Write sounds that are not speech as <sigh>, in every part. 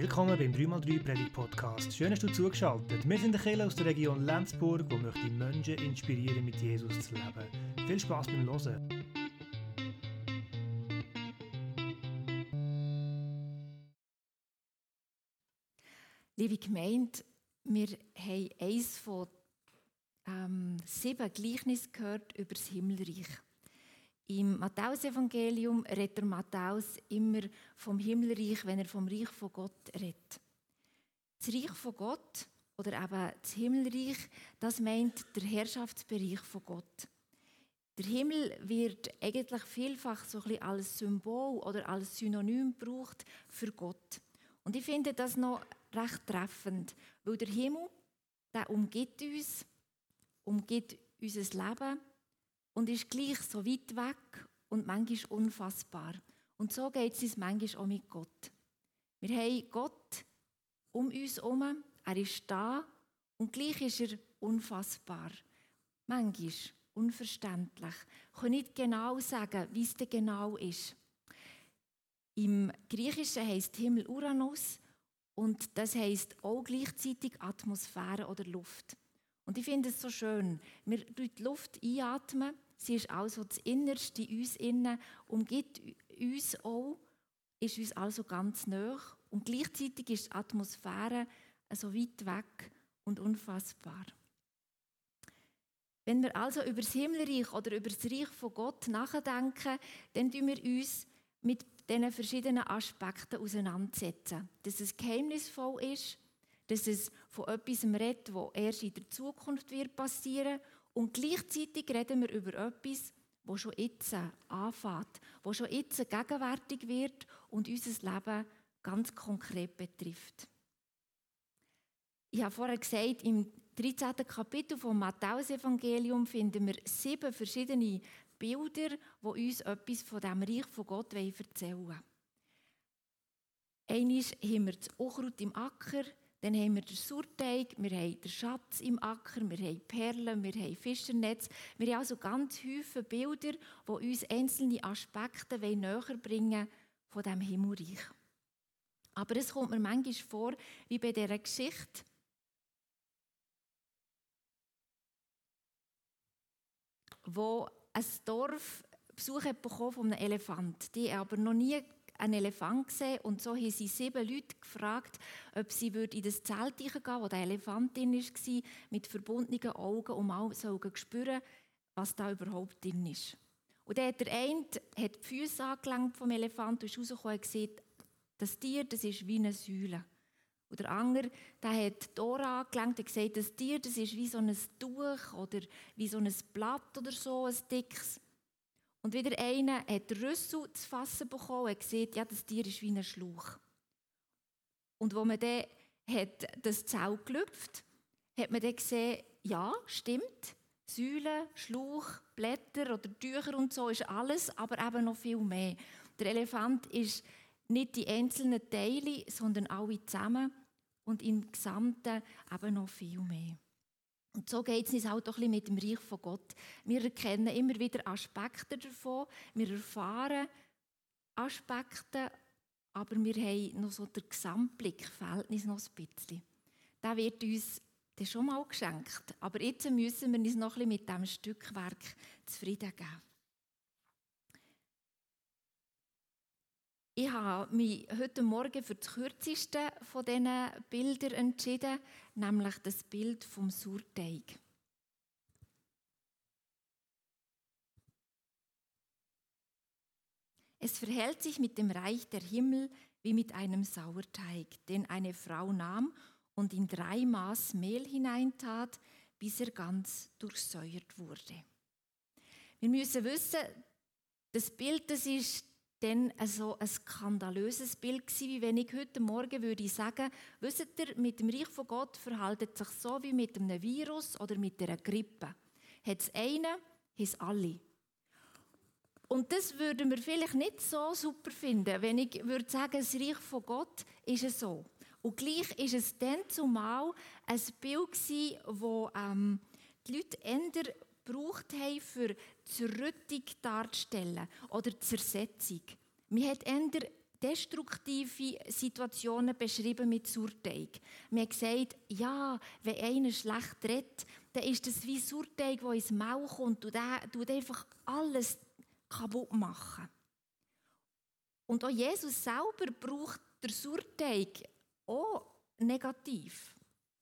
Willkommen beim 3x3 Predigt Podcast. Schön, dass du zugeschaltet. Wir sind der Kirche aus der Region Lenzburg, wo möchte Menschen inspirieren, mit Jesus zu leben. Viel Spaß beim Hören. Liebe Gemeinde, wir haben eines von ähm, sieben Gleichnissen gehört über das Himmelreich. Im Matthäusevangelium redet der Matthäus immer vom Himmelreich, wenn er vom Reich von Gott redet. Das Reich von Gott oder eben das Himmelreich, das meint der Herrschaftsbereich von Gott. Der Himmel wird eigentlich vielfach so ein bisschen als Symbol oder als Synonym gebraucht für Gott. Und ich finde das noch recht treffend, weil der Himmel, der umgibt uns, umgibt unser Leben und ist gleich so weit weg und manchmal unfassbar. Und so geht es uns manchmal auch mit Gott. Wir haben Gott um uns herum, er ist da und gleich ist er unfassbar. Manchmal unverständlich. Ich kann nicht genau sagen, wie es denn genau ist. Im Griechischen heißt Himmel Uranus und das heißt auch gleichzeitig Atmosphäre oder Luft. Und ich finde es so schön. Wir durch die Luft einatmen, sie ist also das Innerste in uns innen, umgibt uns auch, ist uns also ganz nah. Und gleichzeitig ist die Atmosphäre so weit weg und unfassbar. Wenn wir also über das Himmelreich oder über das Reich von Gott nachdenken, dann tun wir uns mit diesen verschiedenen Aspekten auseinandersetzen. Dass es geheimnisvoll ist, dass es von etwas redet, das erst in der Zukunft wird passieren und gleichzeitig reden wir über etwas, das schon jetzt anfängt, das schon jetzt gegenwärtig wird und unser Leben ganz konkret betrifft. Ich habe vorher gesagt, im 13. Kapitel vom Matthäus-Evangelium finden wir sieben verschiedene Bilder, die uns etwas von dem Reich von Gott erzählen wollen. Einmal haben wir das Unkraut im Acker, dann haben wir den Surteig, wir haben den Schatz im Acker, wir haben Perlen, wir haben Fischernetz. Wir haben also ganz viele Bilder, die uns einzelne Aspekte näher bringen von dem Himmelreich. Aber es kommt mir manchmal vor, wie bei dieser Geschichte, wo ein Dorf Besuch bekommen von einem Elefant. Die aber noch nie einen Elefant gesehen und so haben sie sieben Leute gefragt, ob sie in das Zelt gehen wo der Elefant drin war, mit verbundenen Augen, um mal zu spüren, was da überhaupt drin ist. Und dann hat der eine die Füße angelangt vom Elefant und ist rausgekommen und gesagt, das Tier, das ist wie eine Säule. Und der andere, der hat die Ohren angelenkt und gesagt, das Tier, das ist wie so ein Tuch oder wie so ein Blatt oder so, ein dickes. Und wieder einer hat Rüssel zu fassen bekommen und gesagt, ja, das Tier ist wie ein Schlauch. Und wo man dann hat das Zelt gelüpft, hat man dann gesehen, ja, stimmt, Säulen, Schlauch, Blätter oder Tücher und so ist alles, aber eben noch viel mehr. Der Elefant ist nicht die einzelnen Teile, sondern alle zusammen und im Gesamten eben noch viel mehr. Und so geht es uns auch doch mit dem Reich von Gott. Wir erkennen immer wieder Aspekte davon, wir erfahren Aspekte, aber wir haben noch so den Gesamtblick, fehlt uns noch ein bisschen. Der wird uns das schon mal geschenkt, aber jetzt müssen wir uns noch ein bisschen mit diesem Stückwerk zufrieden geben. Ich habe mich heute Morgen für das kürzeste von diesen Bildern entschieden, nämlich das Bild vom Surteig. Es verhält sich mit dem Reich der Himmel wie mit einem Sauerteig, den eine Frau nahm und in drei Maß Mehl hineintat, bis er ganz durchsäuert wurde. Wir müssen wissen, das Bild, das ist dann so ein skandalöses Bild gewesen, wie wenn ich heute Morgen würde sagen, wisst ihr, mit dem Reich von Gott verhält es sich so wie mit einem Virus oder mit einer Grippe. Hat es einen, hat alle. Und das würden wir vielleicht nicht so super finden, wenn ich würde sagen, das Reich von Gott ist es so. Und gleich ist es dann zumal ein Bild gewesen, wo ähm, die Leute eher gebraucht haben, für Zerrüttung darzustellen oder Zersetzung. Man hat eher destruktive Situationen beschrieben mit Surteig. Man hat gesagt, ja, wenn einer schlecht redet, dann ist das wie Surteig, der ins Maul kommt und der tut einfach alles kaputt machen. Und auch Jesus selber braucht der Surteig auch negativ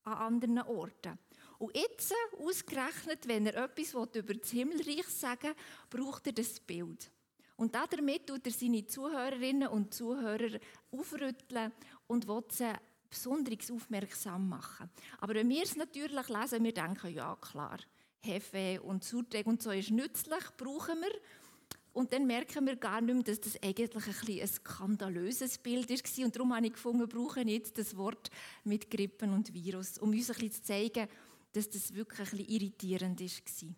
an anderen Orten. Und jetzt, ausgerechnet, wenn er etwas über das Himmelreich sagen will, braucht er das Bild. Und damit tut er seine Zuhörerinnen und Zuhörer aufrütteln und will sie besonders aufmerksam machen. Aber wenn wir es natürlich lesen, wir denken, ja klar, Hefe und Surteig und so ist nützlich, brauchen wir. Und dann merken wir gar nicht mehr, dass das eigentlich ein, ein skandalöses Bild war. Und darum habe ich gefunden, wir brauchen jetzt das Wort mit Grippen und Virus, um uns ein bisschen zu zeigen, dass das wirklich ein bisschen irritierend war.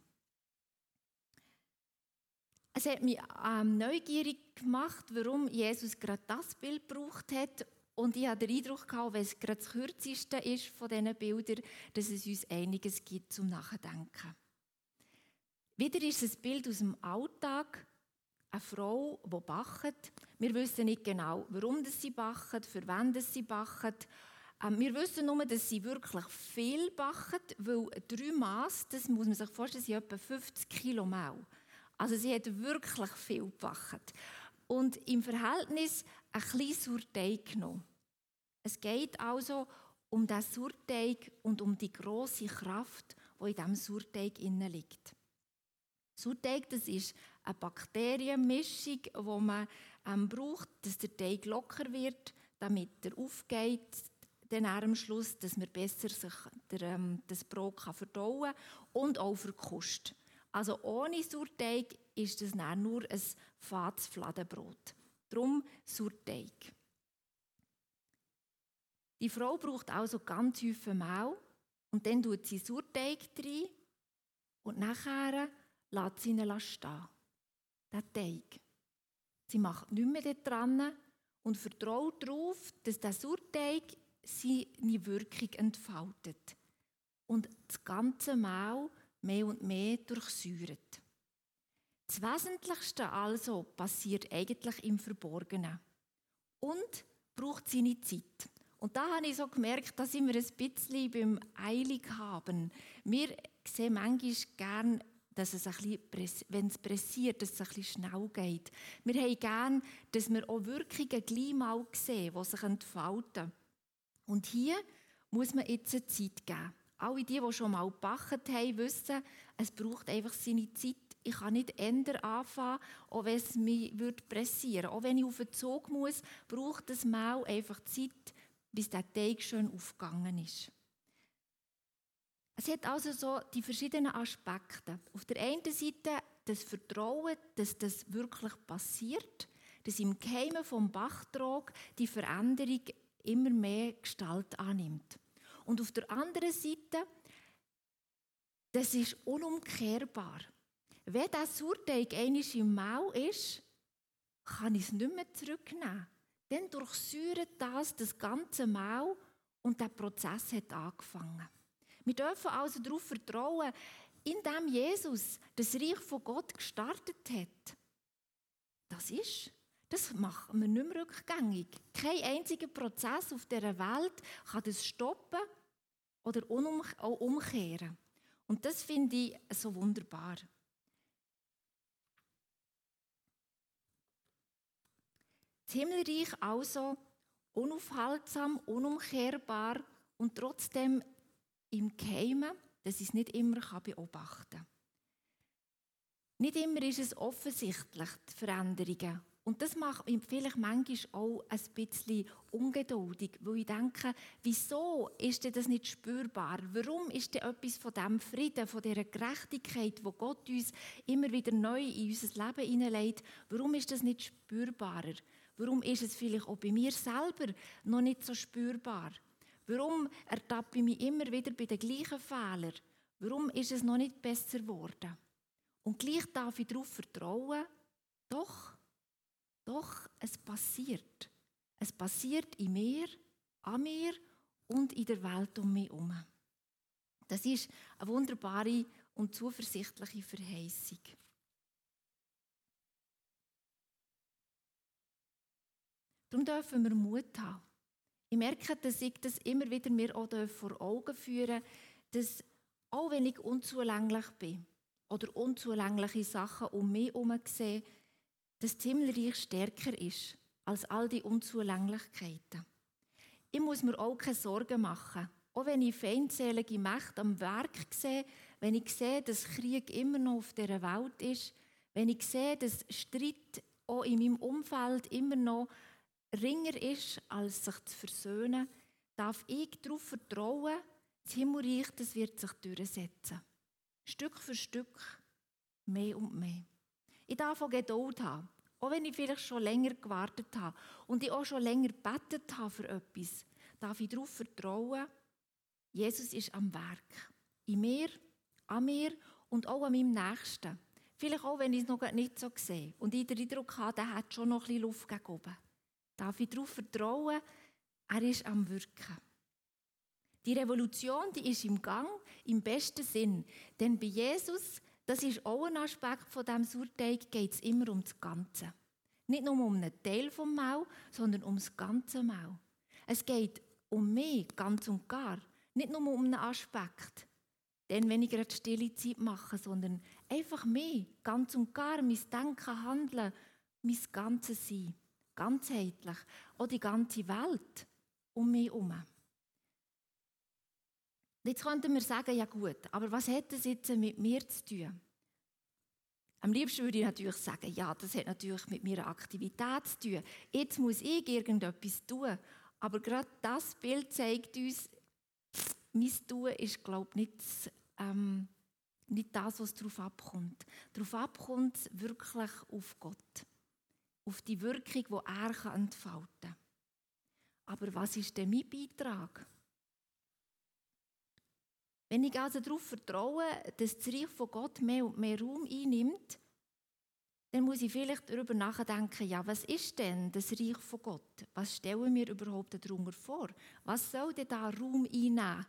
Es hat mich ähm, neugierig gemacht, warum Jesus gerade das Bild gebraucht hat. Und ich hatte den Eindruck, gehabt, wenn es gerade das kürzeste ist von diesen Bildern, dass es uns einiges gibt zum Nachdenken. Wieder ist es ein Bild aus dem Alltag. Eine Frau, die bachet. Wir wissen nicht genau, warum sie bachet, für wen sie bachet. Ähm, wir wissen nur, dass sie wirklich viel bachet, weil drei Maß, das muss man sich vorstellen, sind etwa 50 Kilo Mehl. Also sie hat wirklich viel gebacken. Und im Verhältnis ein kleines Surteig genommen. Es geht also um den Surteig und um die große Kraft, die in diesem Surteig liegt. Surteig das ist eine Bakterienmischung, die man ähm, braucht, dass der Teig locker wird, damit er aufgeht, dann am Schluss, dass man besser sich der, ähm, das Brot kann verdauen und auch Kost. Also ohne Surteig ist es nur ein fades Fladenbrot. Darum Surteig. Die Frau braucht also ganz häufig Mehl und dann tut sie Surteig rein und nachher lässt sie ihn stehen. Den Teig. Sie macht nichts mehr dran und vertraut darauf, dass der Surteig seine Wirkung entfaltet und das ganze Mehl mehr und mehr durchsäuert. Das Wesentlichste also passiert eigentlich im Verborgenen und braucht seine Zeit. Und da habe ich so gemerkt, dass wir ein bisschen beim Eilig haben. Wir sehen manchmal gern, dass es ein bisschen, wenn es pressiert, dass es ein bisschen schnell geht. Wir haben gern, dass wir auch Wirkungen gleich mal sehen, die sich entfalten. Und hier muss man jetzt eine Zeit geben. Alle die, die schon mal gebacken haben, wissen, es braucht einfach seine Zeit. Ich kann nicht ändern anfangen, auch wenn es mich pressieren würde. Auch wenn ich auf den Zug muss, braucht das Mehl einfach Zeit, bis der Teig schön aufgegangen ist. Es hat also so die verschiedenen Aspekte. Auf der einen Seite das Vertrauen, dass das wirklich passiert, dass im Geheimen vom Bachtrag die Veränderung immer mehr Gestalt annimmt. Und auf der anderen Seite, das ist unumkehrbar. Wenn der Surteig einmal im Mau ist, kann ich es nicht mehr zurücknehmen. Dann durchsäuert das das ganze Mau und der Prozess hat angefangen. Wir dürfen also darauf vertrauen, indem Jesus das Reich von Gott gestartet hat. Das ist das macht man nicht mehr rückgängig. Kein einziger Prozess auf dieser Welt kann das stoppen oder auch umkehren. Und das finde ich so wunderbar. Das Himmelreich also unaufhaltsam, unumkehrbar und trotzdem im Geheimen, dass ich es nicht immer beobachten kann. Nicht immer ist es offensichtlich, die Veränderungen. Und das macht mich vielleicht manchmal auch ein bisschen ungeduldig, weil ich denke, wieso ist denn das nicht spürbar? Warum ist denn etwas von dem Frieden, von dieser Gerechtigkeit, wo Gott uns immer wieder neu in unser Leben hineinlegt, warum ist das nicht spürbarer? Warum ist es vielleicht auch bei mir selber noch nicht so spürbar? Warum ertappe ich mich immer wieder bei den gleichen Fehlern? Warum ist es noch nicht besser geworden? Und gleich darf ich darauf vertrauen, doch, doch, es passiert. Es passiert in mir, an mir und in der Welt um mich herum. Das ist eine wunderbare und zuversichtliche Verheißung. Darum dürfen wir Mut haben. Ich merke, dass ich das immer wieder mir auch vor Augen führen dass auch wenn ich unzulänglich bin oder unzulängliche Sachen um mich herum sehe, dass das Himmelreich stärker ist als all die Unzulänglichkeiten. Ich muss mir auch keine Sorgen machen. Auch wenn ich feindselige Mächte am Werk sehe, wenn ich sehe, dass Krieg immer noch auf dieser Welt ist, wenn ich sehe, dass Streit auch in meinem Umfeld immer noch ringer ist, als sich zu versöhnen, darf ich darauf vertrauen, das Himmelreich das wird sich durchsetzen. Stück für Stück, mehr und mehr. Ich darf auch Geduld haben, auch wenn ich vielleicht schon länger gewartet habe und ich auch schon länger gebetet habe für etwas, darf ich darauf vertrauen, Jesus ist am Werk. In mir, an mir und auch an meinem Nächsten. Vielleicht auch, wenn ich es noch nicht so sehe und ich den Eindruck habe, der hat schon noch ein bisschen Luft gegen oben. Darf ich darauf vertrauen, er ist am Wirken. Die Revolution, die ist im Gang, im besten Sinn. Denn bei Jesus, das ist auch ein Aspekt von dem Surteig, geht es immer um das Ganze. Nicht nur um einen Teil vom Mau, sondern um das ganze Mau. Es geht um mich, ganz und gar. Nicht nur um einen Aspekt. Denn wenn ich gerade stille Zeit mache, sondern einfach mich, ganz und gar, mein Denken, Handeln, mein ganzes Sein. Ganzheitlich. Auch die ganze Welt um mich herum. Jetzt könnten wir sagen, ja gut, aber was hat das jetzt mit mir zu tun? Am liebsten würde ich natürlich sagen, ja, das hat natürlich mit meiner Aktivität zu tun. Jetzt muss ich irgendetwas tun. Aber gerade das Bild zeigt uns, mein Tun ist, glaube ich, nicht, ähm, nicht das, was darauf abkommt. Darauf abkommt es wirklich auf Gott. Auf die Wirkung, die er entfalten kann. Aber was ist denn mein Beitrag? Wenn ich also darauf vertraue, dass das Reich von Gott mehr und mehr Raum einnimmt, dann muss ich vielleicht darüber nachdenken, ja, was ist denn das Reich von Gott? Was stellen wir überhaupt darunter vor? Was soll denn da Raum einnehmen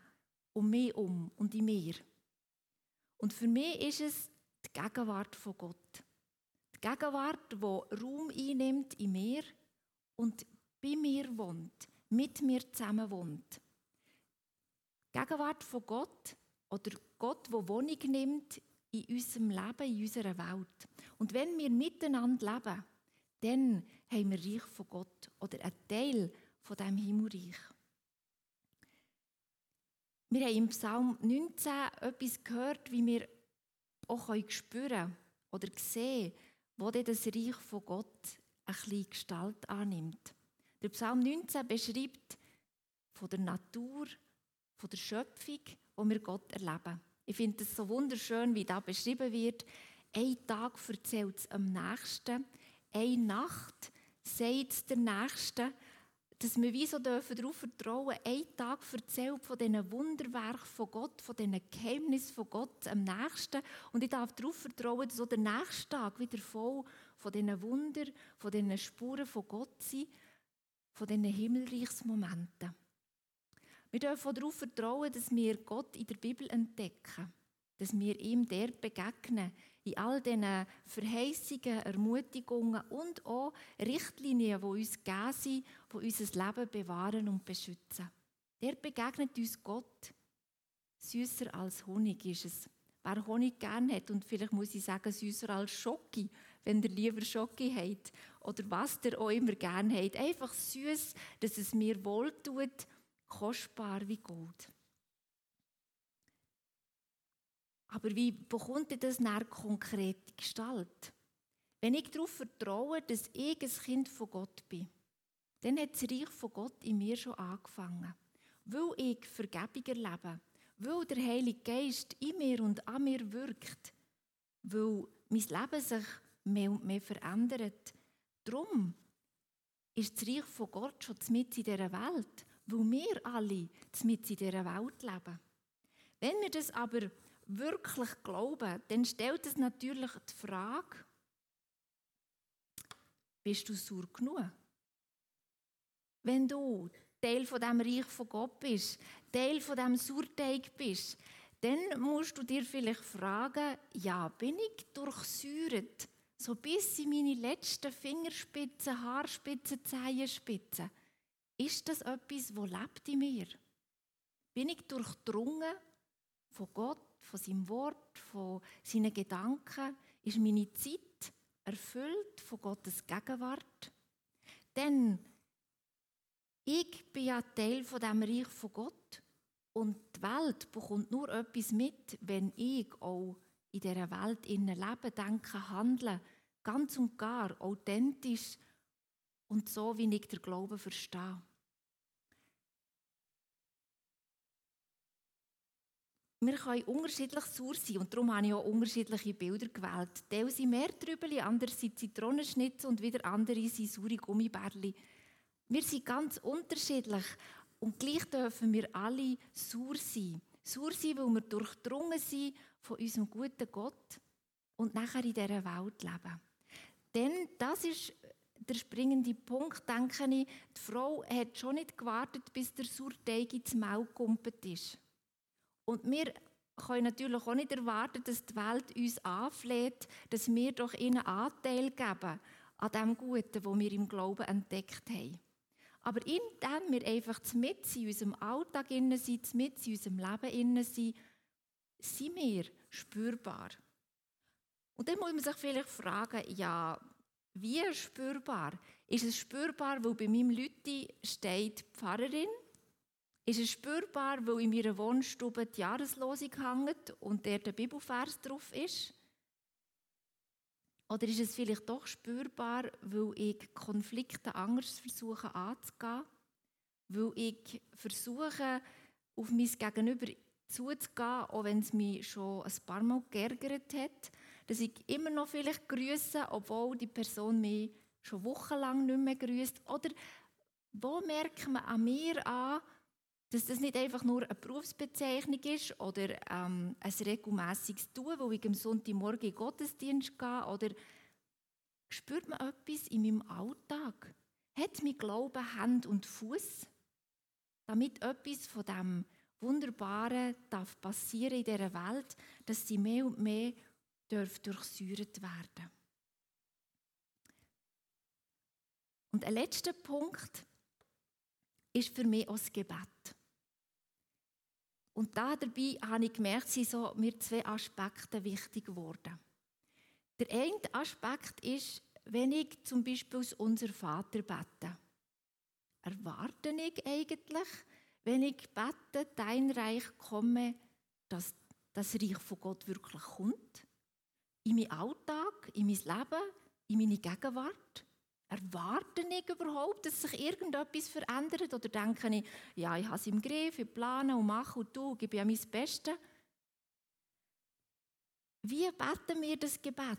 um mich um und in mir? Und für mich ist es die Gegenwart von Gott. Die Gegenwart, die Raum einnimmt in mir und bei mir wohnt, mit mir zusammen wohnt. Gegenwart von Gott oder Gott, der Wohnung nimmt in unserem Leben, in unserer Welt. Und wenn wir miteinander leben, dann haben wir Reich von Gott oder einen Teil von dem Himmelreich. Wir haben im Psalm 19 etwas gehört, wie wir auch spüren oder sehen, wo das Reich von Gott ein bisschen Gestalt annimmt. Der Psalm 19 beschreibt von der Natur, von der Schöpfung, wo wir Gott erleben. Ich finde es so wunderschön, wie da beschrieben wird. Ein Tag erzählt es am nächsten, eine Nacht sagt es der Nächste, dass wir wie so dürfen darauf vertrauen, ein Tag erzählt von diesen Wunderwerken von Gott, von diesen Geheimnissen von Gott am nächsten. Und ich darf darauf vertrauen, dass auch der nächste Tag wieder voll von diesen Wunder, von diesen Spuren von Gott sind, von diesen Himmelreichsmomenten. Wir dürfen darauf vertrauen, dass wir Gott in der Bibel entdecken, dass wir ihm dort begegnen, in all diesen Verheißungen, Ermutigungen und auch Richtlinien, die uns gegeben sind, die unser Leben bewahren und beschützen. Der begegnet uns Gott. Süßer als Honig ist es. Wer Honig gerne hat, und vielleicht muss ich sagen, süßer als Schoki, wenn ihr lieber Schoki habt, oder was ihr auch immer gerne habt. Einfach süß, dass es mir wohltut kostbar wie Gold. Aber wie bekommt das nach konkrete Gestalt? Wenn ich darauf vertraue, dass ich ein Kind von Gott bin, dann hat das Reich von Gott in mir schon angefangen. Weil ich Vergebung erlebe, weil der Heilige Geist in mir und an mir wirkt, weil mein Leben sich mehr und mehr verändert. Darum ist das Reich von Gott schon mit in dieser Welt weil wir alle mit in dieser Welt leben. Wenn wir das aber wirklich glauben, dann stellt es natürlich die Frage, bist du sauer genug? Wenn du Teil von dem Reich von Gott bist, Teil von dem Surteig bist, dann musst du dir vielleicht fragen, ja, bin ich durchsäuert, so bis in meine letzten Fingerspitzen, Haarspitzen, Zehenspitzen, ist das etwas, wo lebt in mir? Bin ich durchdrungen von Gott, von seinem Wort, von seinen Gedanken? Ist meine Zeit erfüllt von Gottes Gegenwart? Denn ich bin ja Teil von dem Reich von Gott und die Welt bekommt nur etwas mit, wenn ich auch in dieser Welt lebe, denke, handle, ganz und gar authentisch und so, wie ich den Glauben verstehe. Wir können unterschiedlich sauer sein und darum habe ich auch unterschiedliche Bilder gewählt. Teil sind mehr Trübeli, andere sind Zitronenschnitzel und wieder andere sind saure Gummibärli. Wir sind ganz unterschiedlich und gleich dürfen wir alle sauer sein. Sauer sein, weil wir durchdrungen sind von unserem guten Gott und nachher in dieser Welt leben. Denn das ist der springende Punkt, denke ich. Die Frau hat schon nicht gewartet, bis der Surteig ins Maul gekumpelt ist. Und wir können natürlich auch nicht erwarten, dass die Welt uns anfleht, dass wir doch ihnen Anteil geben an dem Guten, wo wir im Glauben entdeckt haben. Aber indem wir einfach mit in unserem Alltag sind, mit in unserem Leben sind, sind wir spürbar. Und dann muss man sich vielleicht fragen, ja, wie spürbar? Ist es spürbar, weil bei meinem Lütti steht Pfarrerin? Ist es spürbar, weil in meiner Wohnstube die Jahreslosung hängt und der der Bibelvers drauf ist? Oder ist es vielleicht doch spürbar, weil ich Konflikte anders versuche anzugehen? Weil ich versuche, auf mein Gegenüber zuzugehen, auch wenn es mich schon ein paar Mal geärgert hat? Dass ich immer noch vielleicht grüße, obwohl die Person mich schon wochenlang nicht mehr grüßt? Oder wo merkt man an mir an, dass das nicht einfach nur eine Berufsbezeichnung ist oder ähm, ein regelmäßiges Tun, wo ich am Sonntagmorgen in den Gottesdienst gehe oder spürt man etwas in meinem Alltag? Hat mein Glaube Hand und Fuß, damit etwas von dem Wunderbaren darf passieren in dieser Welt, dass sie mehr und mehr darf durchsäuert werden. Und ein letzter Punkt ist für mich auch das Gebet. Und da dabei habe ich gemerkt, sind so mir zwei Aspekte wichtig geworden. Der eine Aspekt ist, wenn ich zum Beispiel aus unser Vater bete, erwarte ich eigentlich, wenn ich bete, dein Reich komme, dass das Reich von Gott wirklich kommt? In meinen Alltag, in mein Leben, in meine Gegenwart? Erwarte ich überhaupt, dass sich irgendetwas verändert? Oder denke ich, ja, ich habe es im Griff, ich plane und mache und tue, gebe ja mein Bestes? Wie beten wir das Gebet?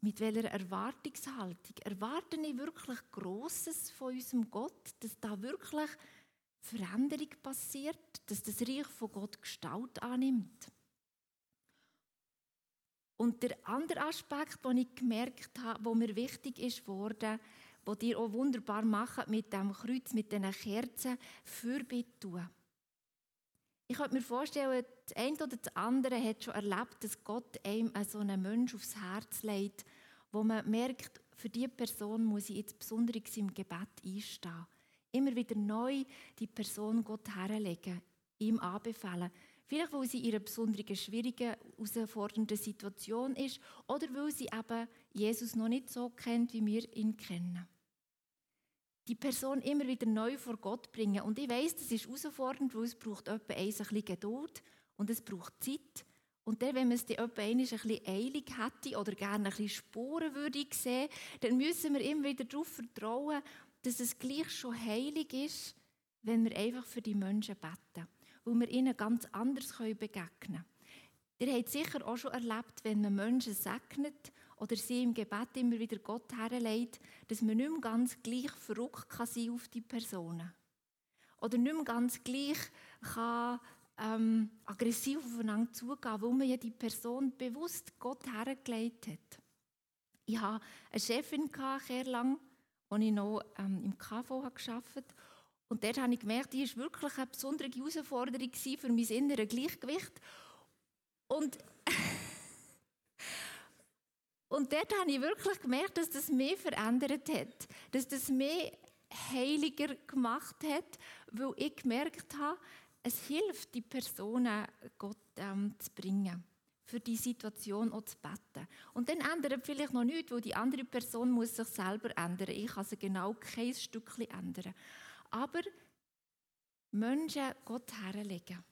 Mit welcher Erwartungshaltung? Erwarte ich wirklich Großes von unserem Gott, dass da wirklich Veränderung passiert, dass das Reich von Gott Gestalt annimmt? Und der andere Aspekt, den ich gemerkt habe, der mir wichtig ist worden, wo dir auch wunderbar macht mit dem Kreuz, mit diesen Kerzen, Fürbitte tun. Ich könnte mir vorstellen, das eine oder das andere hat schon erlebt, dass Gott einem so einen Menschen aufs Herz legt, wo man merkt, für diese Person muss ich jetzt besonders im Gebet einstehen. Immer wieder neu die Person Gott herlegen, ihm anbefehlen. Vielleicht, weil sie in einer besonderen, schwierigen, herausfordernden Situation ist oder weil sie eben Jesus noch nicht so kennt, wie wir ihn kennen. Die Person immer wieder neu vor Gott bringen. Und ich weiß, das ist herausfordernd, weil es braucht etwa ein bisschen Geduld und es braucht Zeit. Und dann, wenn man es etwa ein bisschen eilig hätte oder gerne ein bisschen Spuren würde sehen, dann müssen wir immer wieder darauf vertrauen, dass es gleich schon heilig ist, wenn wir einfach für die Menschen beten wo wir ihnen ganz anders begegnen können. Ihr habt sicher auch schon erlebt, wenn man Menschen segnet oder sie im Gebet immer wieder Gott herlegt, dass man nicht mehr ganz gleich verrückt kann sein auf die Personen. Oder nicht mehr ganz gleich kann, ähm, aggressiv aufeinander zugehen, weil man ja die Person bewusst Gott hergelegt hat. Ich hatte eine Chefin, sehr lang, als ich noch ähm, im KV gearbeitet habe. Und dort habe ich gemerkt, die war wirklich eine besondere Herausforderung für mein inneres Gleichgewicht. Und <laughs> Und dort habe ich wirklich gemerkt, dass das mich verändert hat. Dass das mich heiliger gemacht hat, weil ich gemerkt habe, es hilft, die Personen Gott ähm, zu bringen. Für die Situation auch zu beten. Und dann ändert vielleicht noch nichts, weil die andere Person muss sich selber ändern. Ich kann sie genau kein Stückchen ändern. Aber Menschen Gott herlegen.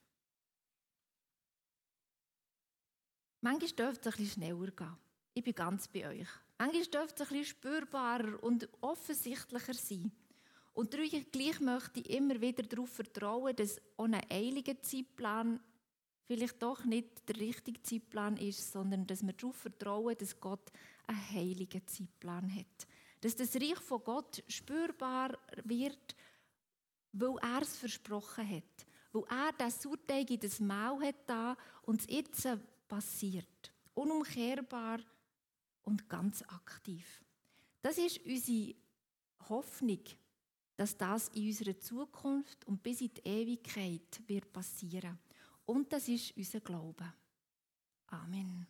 Manchmal dürfte es ein bisschen schneller gehen. Ich bin ganz bei euch. Manchmal dürfte es ein bisschen spürbarer und offensichtlicher sein. Und gleich möchte ich immer wieder darauf vertrauen, dass ohne eiligen Zeitplan vielleicht doch nicht der richtige Zeitplan ist, sondern dass wir darauf vertrauen, dass Gott einen heiligen Zeitplan hat. Dass das Reich von Gott spürbar wird, weil er es versprochen hat. Weil er das Surteig in das Maul hat da und es jetzt passiert. Unumkehrbar und ganz aktiv. Das ist unsere Hoffnung, dass das in unserer Zukunft und bis in die Ewigkeit wird passieren. Und das ist unser Glaube. Amen.